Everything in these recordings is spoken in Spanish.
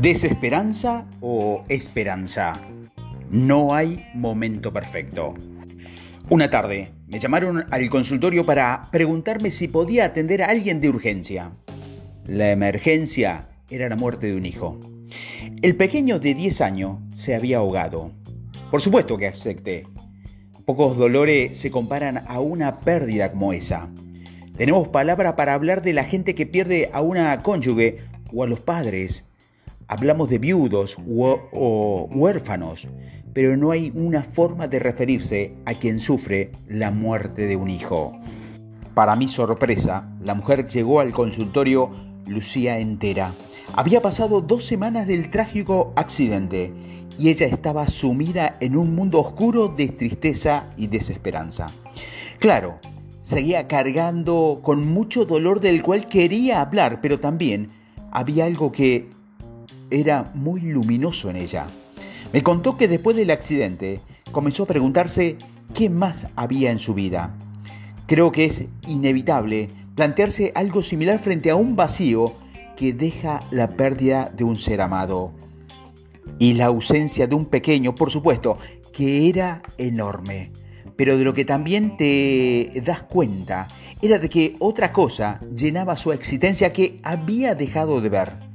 ¿Desesperanza o esperanza? No hay momento perfecto. Una tarde me llamaron al consultorio para preguntarme si podía atender a alguien de urgencia. La emergencia era la muerte de un hijo. El pequeño de 10 años se había ahogado. Por supuesto que acepté. Pocos dolores se comparan a una pérdida como esa. Tenemos palabra para hablar de la gente que pierde a una cónyuge o a los padres Hablamos de viudos o huérfanos, pero no hay una forma de referirse a quien sufre la muerte de un hijo. Para mi sorpresa, la mujer llegó al consultorio lucía entera. Había pasado dos semanas del trágico accidente y ella estaba sumida en un mundo oscuro de tristeza y desesperanza. Claro, seguía cargando con mucho dolor del cual quería hablar, pero también había algo que era muy luminoso en ella. Me contó que después del accidente comenzó a preguntarse qué más había en su vida. Creo que es inevitable plantearse algo similar frente a un vacío que deja la pérdida de un ser amado. Y la ausencia de un pequeño, por supuesto, que era enorme. Pero de lo que también te das cuenta era de que otra cosa llenaba su existencia que había dejado de ver.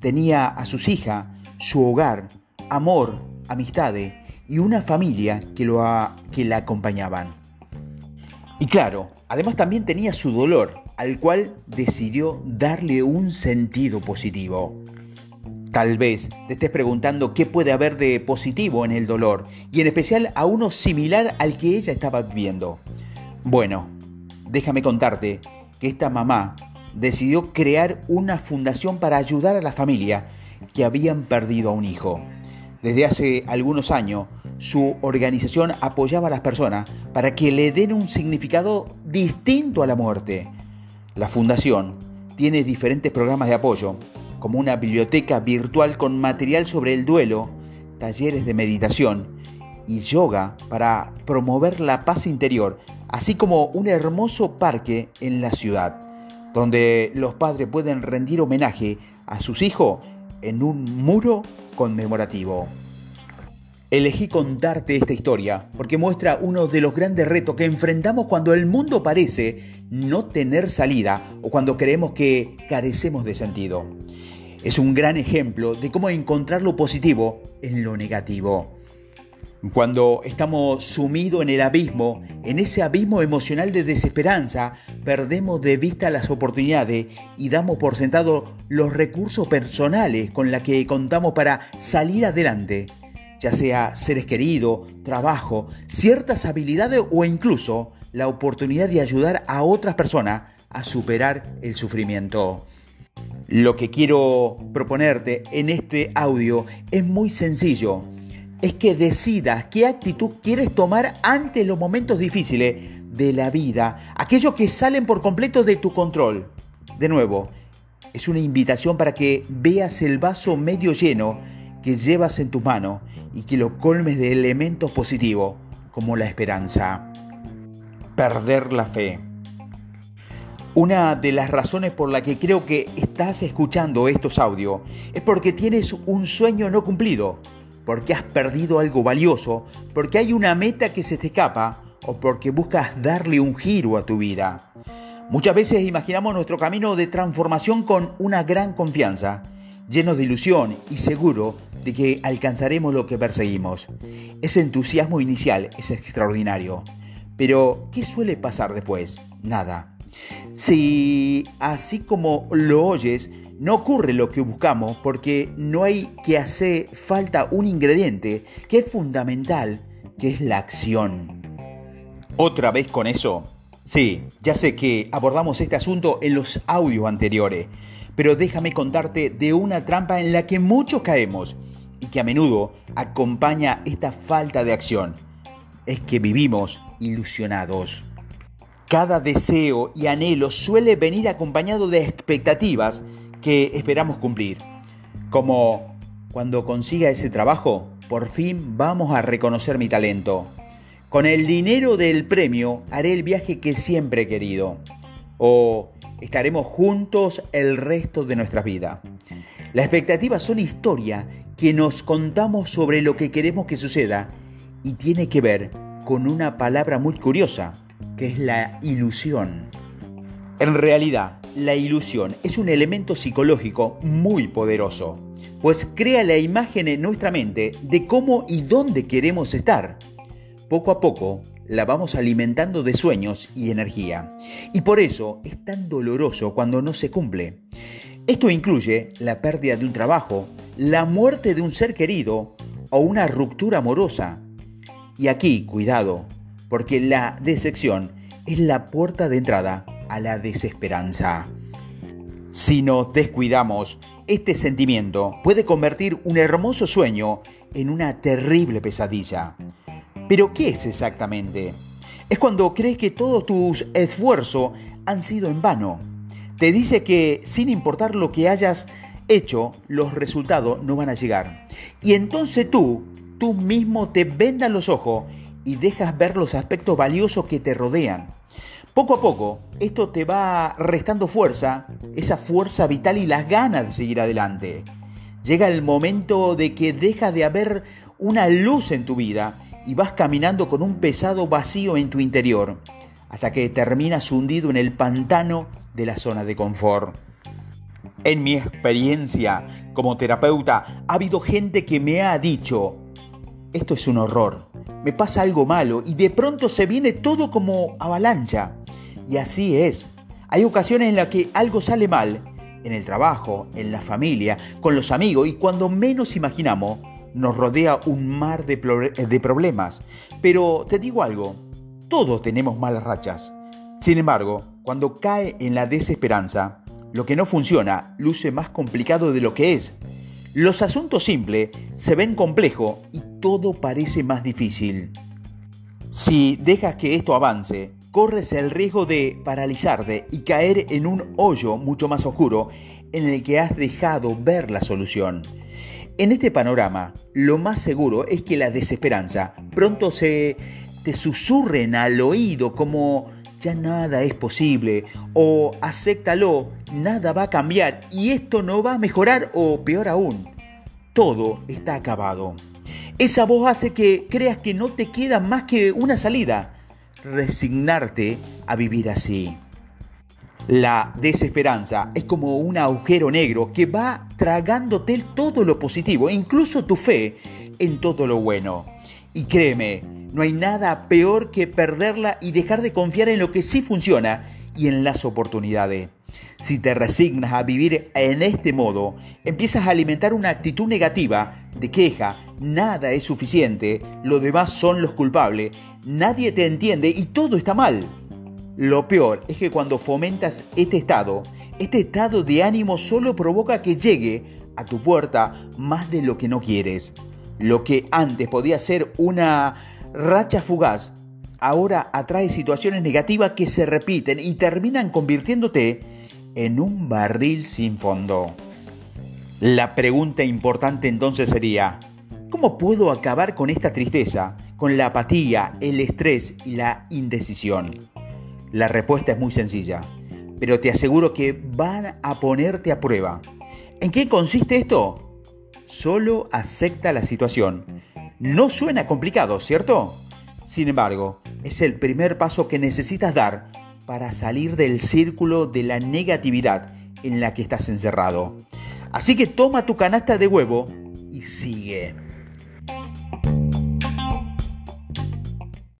Tenía a sus hijas, su hogar, amor, amistades y una familia que, lo que la acompañaban. Y claro, además también tenía su dolor, al cual decidió darle un sentido positivo. Tal vez te estés preguntando qué puede haber de positivo en el dolor, y en especial a uno similar al que ella estaba viviendo. Bueno, déjame contarte que esta mamá decidió crear una fundación para ayudar a la familia que habían perdido a un hijo. Desde hace algunos años, su organización apoyaba a las personas para que le den un significado distinto a la muerte. La fundación tiene diferentes programas de apoyo, como una biblioteca virtual con material sobre el duelo, talleres de meditación y yoga para promover la paz interior, así como un hermoso parque en la ciudad donde los padres pueden rendir homenaje a sus hijos en un muro conmemorativo. Elegí contarte esta historia porque muestra uno de los grandes retos que enfrentamos cuando el mundo parece no tener salida o cuando creemos que carecemos de sentido. Es un gran ejemplo de cómo encontrar lo positivo en lo negativo. Cuando estamos sumidos en el abismo, en ese abismo emocional de desesperanza, perdemos de vista las oportunidades y damos por sentado los recursos personales con los que contamos para salir adelante, ya sea seres queridos, trabajo, ciertas habilidades o incluso la oportunidad de ayudar a otras personas a superar el sufrimiento. Lo que quiero proponerte en este audio es muy sencillo es que decidas qué actitud quieres tomar ante los momentos difíciles de la vida, aquellos que salen por completo de tu control. De nuevo, es una invitación para que veas el vaso medio lleno que llevas en tus manos y que lo colmes de elementos positivos, como la esperanza. Perder la fe. Una de las razones por la que creo que estás escuchando estos audios es porque tienes un sueño no cumplido porque has perdido algo valioso, porque hay una meta que se te escapa o porque buscas darle un giro a tu vida. Muchas veces imaginamos nuestro camino de transformación con una gran confianza, lleno de ilusión y seguro de que alcanzaremos lo que perseguimos. Ese entusiasmo inicial es extraordinario. Pero, ¿qué suele pasar después? Nada. Si así como lo oyes, no ocurre lo que buscamos porque no hay que hacer falta un ingrediente que es fundamental, que es la acción. Otra vez con eso. Sí, ya sé que abordamos este asunto en los audios anteriores, pero déjame contarte de una trampa en la que muchos caemos y que a menudo acompaña esta falta de acción. Es que vivimos ilusionados. Cada deseo y anhelo suele venir acompañado de expectativas que esperamos cumplir. Como cuando consiga ese trabajo, por fin vamos a reconocer mi talento. Con el dinero del premio haré el viaje que siempre he querido. O estaremos juntos el resto de nuestra vida. La expectativa son historia que nos contamos sobre lo que queremos que suceda y tiene que ver con una palabra muy curiosa, que es la ilusión. En realidad, la ilusión es un elemento psicológico muy poderoso, pues crea la imagen en nuestra mente de cómo y dónde queremos estar. Poco a poco la vamos alimentando de sueños y energía, y por eso es tan doloroso cuando no se cumple. Esto incluye la pérdida de un trabajo, la muerte de un ser querido o una ruptura amorosa. Y aquí, cuidado, porque la decepción es la puerta de entrada a la desesperanza. Si nos descuidamos, este sentimiento puede convertir un hermoso sueño en una terrible pesadilla. Pero ¿qué es exactamente? Es cuando crees que todos tus esfuerzos han sido en vano te dice que sin importar lo que hayas hecho, los resultados no van a llegar. Y entonces tú, tú mismo te vendas los ojos y dejas ver los aspectos valiosos que te rodean. Poco a poco, esto te va restando fuerza, esa fuerza vital y las ganas de seguir adelante. Llega el momento de que deja de haber una luz en tu vida y vas caminando con un pesado vacío en tu interior, hasta que terminas hundido en el pantano de la zona de confort. En mi experiencia como terapeuta, ha habido gente que me ha dicho, esto es un horror, me pasa algo malo y de pronto se viene todo como avalancha. Y así es. Hay ocasiones en las que algo sale mal, en el trabajo, en la familia, con los amigos y cuando menos imaginamos, nos rodea un mar de, problemas. Pero te digo algo, todos tenemos malas rachas. Sin embargo, cuando cae en la desesperanza, lo que no funciona luce más complicado de lo que es. Los asuntos simples se ven complejos y todo parece más difícil. Si dejas que esto avance, corres el riesgo de paralizarte y caer en un hoyo mucho más oscuro en el que has dejado ver la solución. En este panorama, lo más seguro es que la desesperanza pronto se te susurren al oído como ya nada es posible o acéptalo, nada va a cambiar y esto no va a mejorar o peor aún, todo está acabado. Esa voz hace que creas que no te queda más que una salida, resignarte a vivir así. La desesperanza es como un agujero negro que va tragándote todo lo positivo, incluso tu fe en todo lo bueno. Y créeme, no hay nada peor que perderla y dejar de confiar en lo que sí funciona y en las oportunidades. Si te resignas a vivir en este modo, empiezas a alimentar una actitud negativa de queja, nada es suficiente, los demás son los culpables, nadie te entiende y todo está mal. Lo peor es que cuando fomentas este estado, este estado de ánimo solo provoca que llegue a tu puerta más de lo que no quieres. Lo que antes podía ser una racha fugaz ahora atrae situaciones negativas que se repiten y terminan convirtiéndote en un barril sin fondo. La pregunta importante entonces sería, ¿cómo puedo acabar con esta tristeza, con la apatía, el estrés y la indecisión? La respuesta es muy sencilla, pero te aseguro que van a ponerte a prueba. ¿En qué consiste esto? Solo acepta la situación no suena complicado, ¿cierto? Sin embargo, es el primer paso que necesitas dar para salir del círculo de la negatividad en la que estás encerrado. Así que toma tu canasta de huevo y sigue.